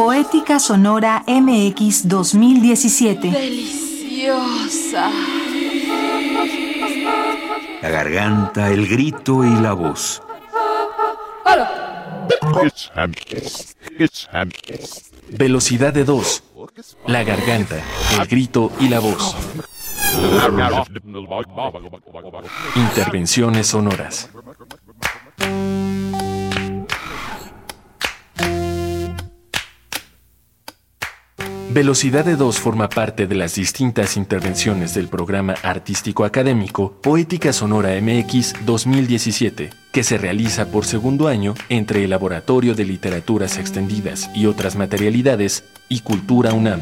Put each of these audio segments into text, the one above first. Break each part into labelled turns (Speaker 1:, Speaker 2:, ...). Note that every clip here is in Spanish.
Speaker 1: Poética Sonora MX 2017.
Speaker 2: Deliciosa.
Speaker 3: La garganta, el grito y la voz.
Speaker 4: Velocidad de dos. La garganta, el grito y la voz. Intervenciones sonoras. Velocidad de 2 forma parte de las distintas intervenciones del programa artístico académico Poética Sonora MX 2017, que se realiza por segundo año entre el Laboratorio de Literaturas Extendidas y otras materialidades y Cultura UNAM.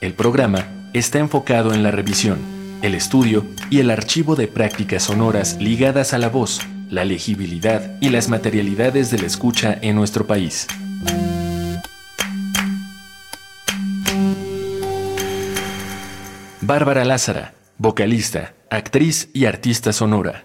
Speaker 4: El programa está enfocado en la revisión, el estudio y el archivo de prácticas sonoras ligadas a la voz, la legibilidad y las materialidades de la escucha en nuestro país. Bárbara Lázara, vocalista, actriz y artista sonora.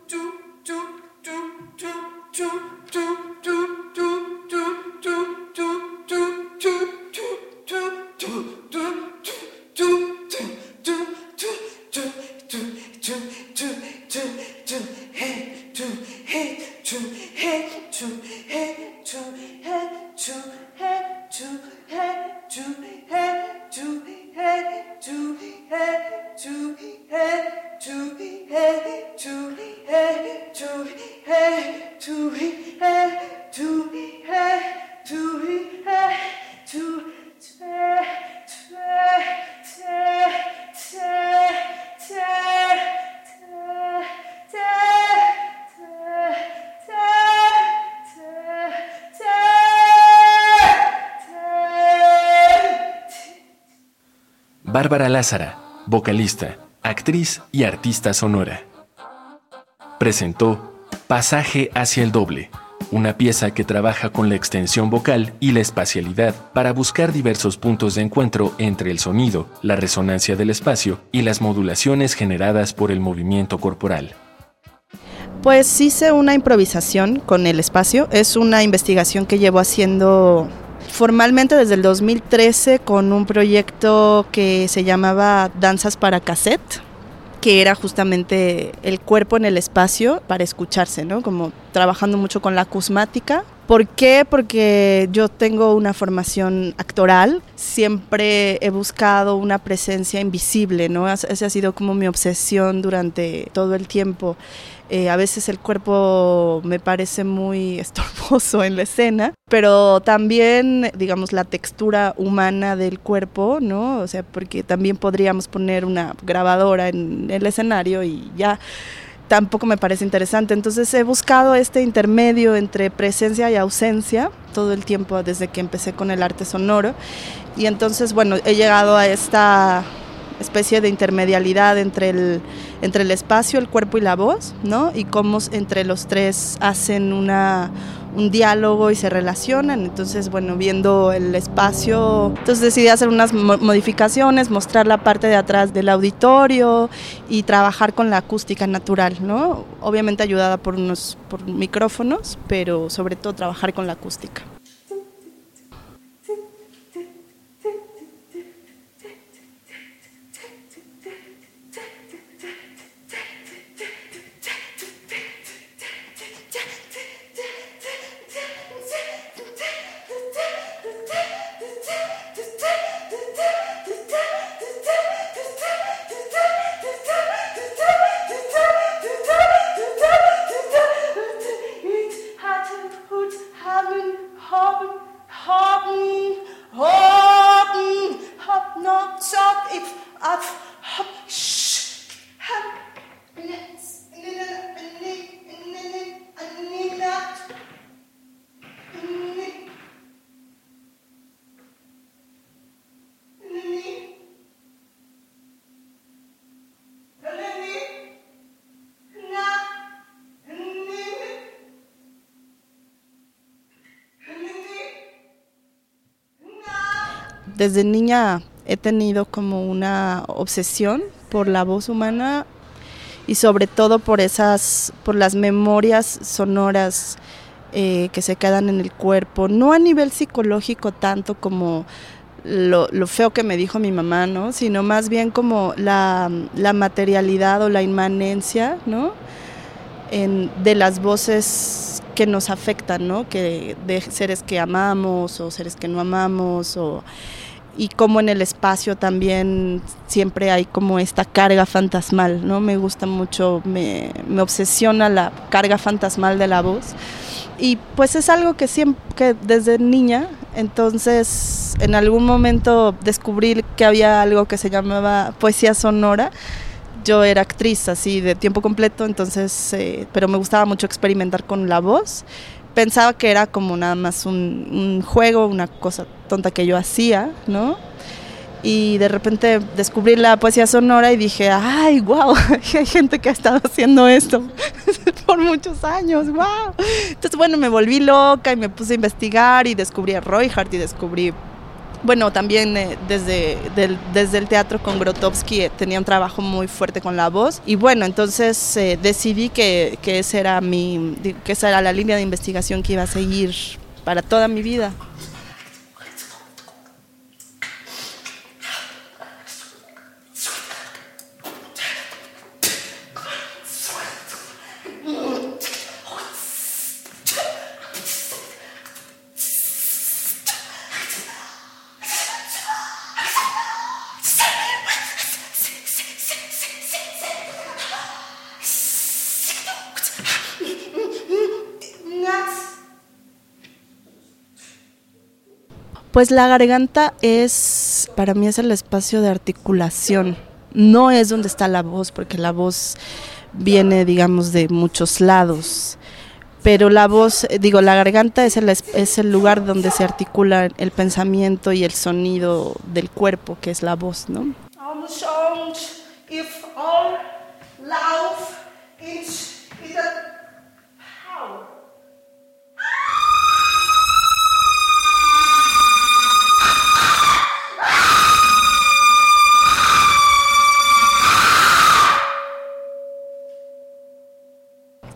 Speaker 4: Hey. Bárbara Lázara, vocalista, actriz y artista sonora. Presentó Pasaje hacia el doble, una pieza que trabaja con la extensión vocal y la espacialidad para buscar diversos puntos de encuentro entre el sonido, la resonancia del espacio y las modulaciones generadas por el movimiento corporal.
Speaker 5: Pues hice una improvisación con el espacio, es una investigación que llevo haciendo formalmente desde el 2013 con un proyecto que se llamaba Danzas para Cassette que era justamente el cuerpo en el espacio para escucharse, ¿no? Como trabajando mucho con la acusmática, ¿Por qué? Porque yo tengo una formación actoral, siempre he buscado una presencia invisible, ¿no? Esa ha sido como mi obsesión durante todo el tiempo. Eh, a veces el cuerpo me parece muy estorboso en la escena, pero también, digamos, la textura humana del cuerpo, ¿no? O sea, porque también podríamos poner una grabadora en el escenario y ya tampoco me parece interesante. Entonces he buscado este intermedio entre presencia y ausencia todo el tiempo desde que empecé con el arte sonoro. Y entonces, bueno, he llegado a esta especie de intermedialidad entre el, entre el espacio, el cuerpo y la voz, ¿no? Y cómo entre los tres hacen una, un diálogo y se relacionan. Entonces, bueno, viendo el espacio, entonces decidí hacer unas modificaciones, mostrar la parte de atrás del auditorio y trabajar con la acústica natural, ¿no? Obviamente ayudada por unos por micrófonos, pero sobre todo trabajar con la acústica. Desde niña he tenido como una obsesión por la voz humana y sobre todo por esas, por las memorias sonoras eh, que se quedan en el cuerpo, no a nivel psicológico tanto como lo, feo que me dijo mi mamá, ¿no? Sino más bien como la, materialidad o la inmanencia, ¿no? de las voces que nos afectan, ¿no? Que de seres que amamos o seres que no amamos o y como en el espacio también siempre hay como esta carga fantasmal, ¿no? Me gusta mucho, me, me obsesiona la carga fantasmal de la voz y pues es algo que siempre, que desde niña, entonces en algún momento descubrí que había algo que se llamaba poesía sonora. Yo era actriz así de tiempo completo, entonces, eh, pero me gustaba mucho experimentar con la voz pensaba que era como nada más un, juego, una cosa tonta que yo hacía, ¿no? Y de repente descubrí la poesía sonora y dije, ay, wow, hay gente que ha estado haciendo esto por muchos años, wow. Entonces, bueno, me volví loca y me puse a investigar y descubrí a Roy Hart y descubrí bueno, también eh, desde, desde el teatro con Grotowski eh, tenía un trabajo muy fuerte con la voz y bueno, entonces eh, decidí que, que, era mi, que esa era la línea de investigación que iba a seguir para toda mi vida. Pues la garganta es, para mí es el espacio de articulación. No es donde está la voz, porque la voz viene, digamos, de muchos lados. Pero la voz, digo, la garganta es el, es el lugar donde se articula el pensamiento y el sonido del cuerpo, que es la voz, ¿no?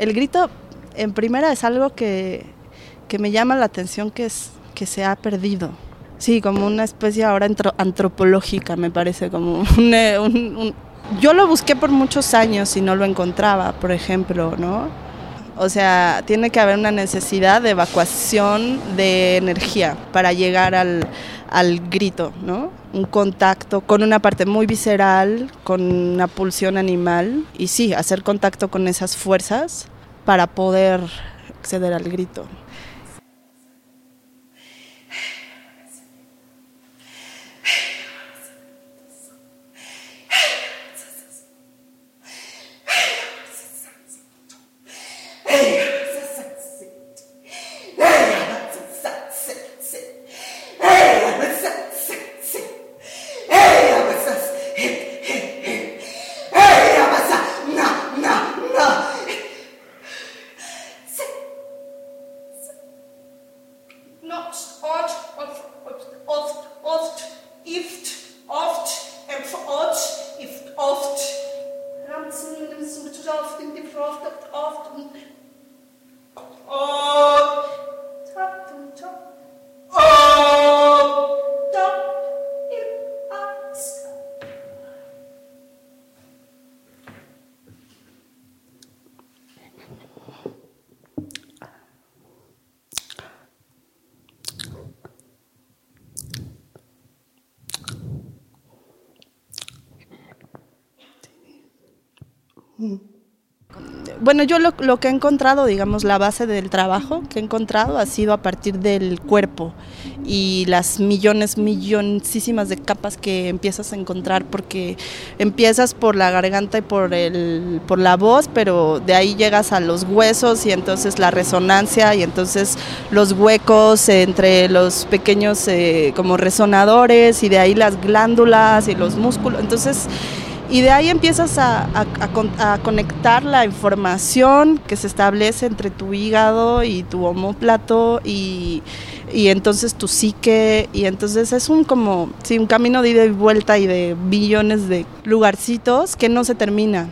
Speaker 5: El grito, en primera, es algo que, me llama la atención que, es, que se ha perdido. Sí, como una especie ahora antropológica, me parece, como un, Yo lo busqué por muchos años y no lo encontraba, por ejemplo, ¿no? O sea, tiene que haber una necesidad de evacuación de energía para llegar al, al grito, ¿no? Un contacto con una parte muy visceral, con una pulsión animal y sí, hacer contacto con esas fuerzas para poder acceder al grito. not ought, oft, oft, of, oft, if, oft, Bueno, yo lo, que he encontrado, digamos, la base del trabajo que he encontrado ha sido a partir del cuerpo y las millones, milloncísimas de capas que empiezas a encontrar, porque empiezas por la garganta y por, el, por la voz, pero de ahí llegas a los huesos y entonces la resonancia y entonces los huecos entre los pequeños eh, como resonadores y de ahí las glándulas y los músculos. Entonces y de ahí empiezas a, conectar la información que se establece entre tu hígado y tu homóplato y, y entonces tu psique y entonces es un como sí, un camino de ida y vuelta y de billones de lugarcitos que no se termina.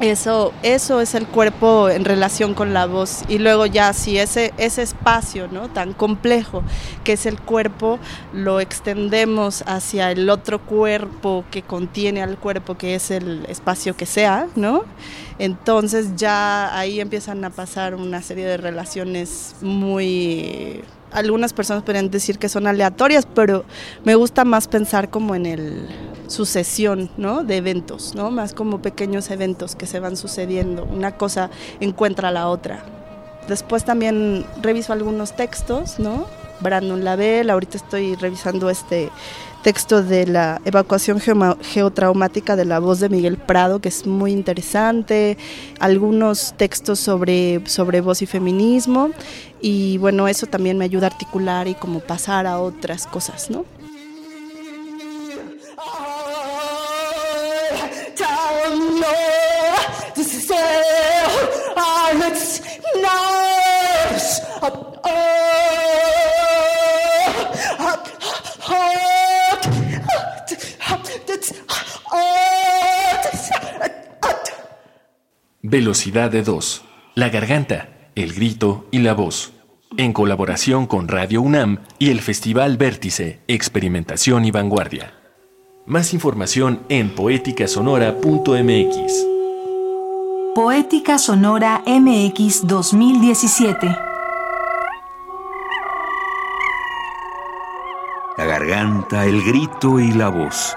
Speaker 5: Eso, eso es el cuerpo en relación con la voz. Y luego ya si ese, ese espacio ¿no? tan complejo que es el cuerpo, lo extendemos hacia el otro cuerpo que contiene al cuerpo, que es el espacio que sea, ¿no? Entonces ya ahí empiezan a pasar una serie de relaciones muy algunas personas podrían decir que son aleatorias, pero me gusta más pensar como en el sucesión, ¿no? De eventos, ¿no? Más como pequeños eventos que se van sucediendo. Una cosa encuentra la otra. Después también reviso algunos textos, ¿no? Brandon Lavelle, ahorita estoy revisando este texto de la evacuación geotraumática de la voz de Miguel Prado, que es muy interesante, algunos textos sobre, sobre voz y feminismo, y bueno, eso también me ayuda a articular y como pasar a otras cosas, ¿no?
Speaker 4: Velocidad de 2. La garganta, el grito y la voz. En colaboración con Radio UNAM y el Festival Vértice, Experimentación y Vanguardia. Más información en poéticasonora.mx.
Speaker 1: Poética Sonora MX 2017.
Speaker 3: La garganta, el grito y la voz.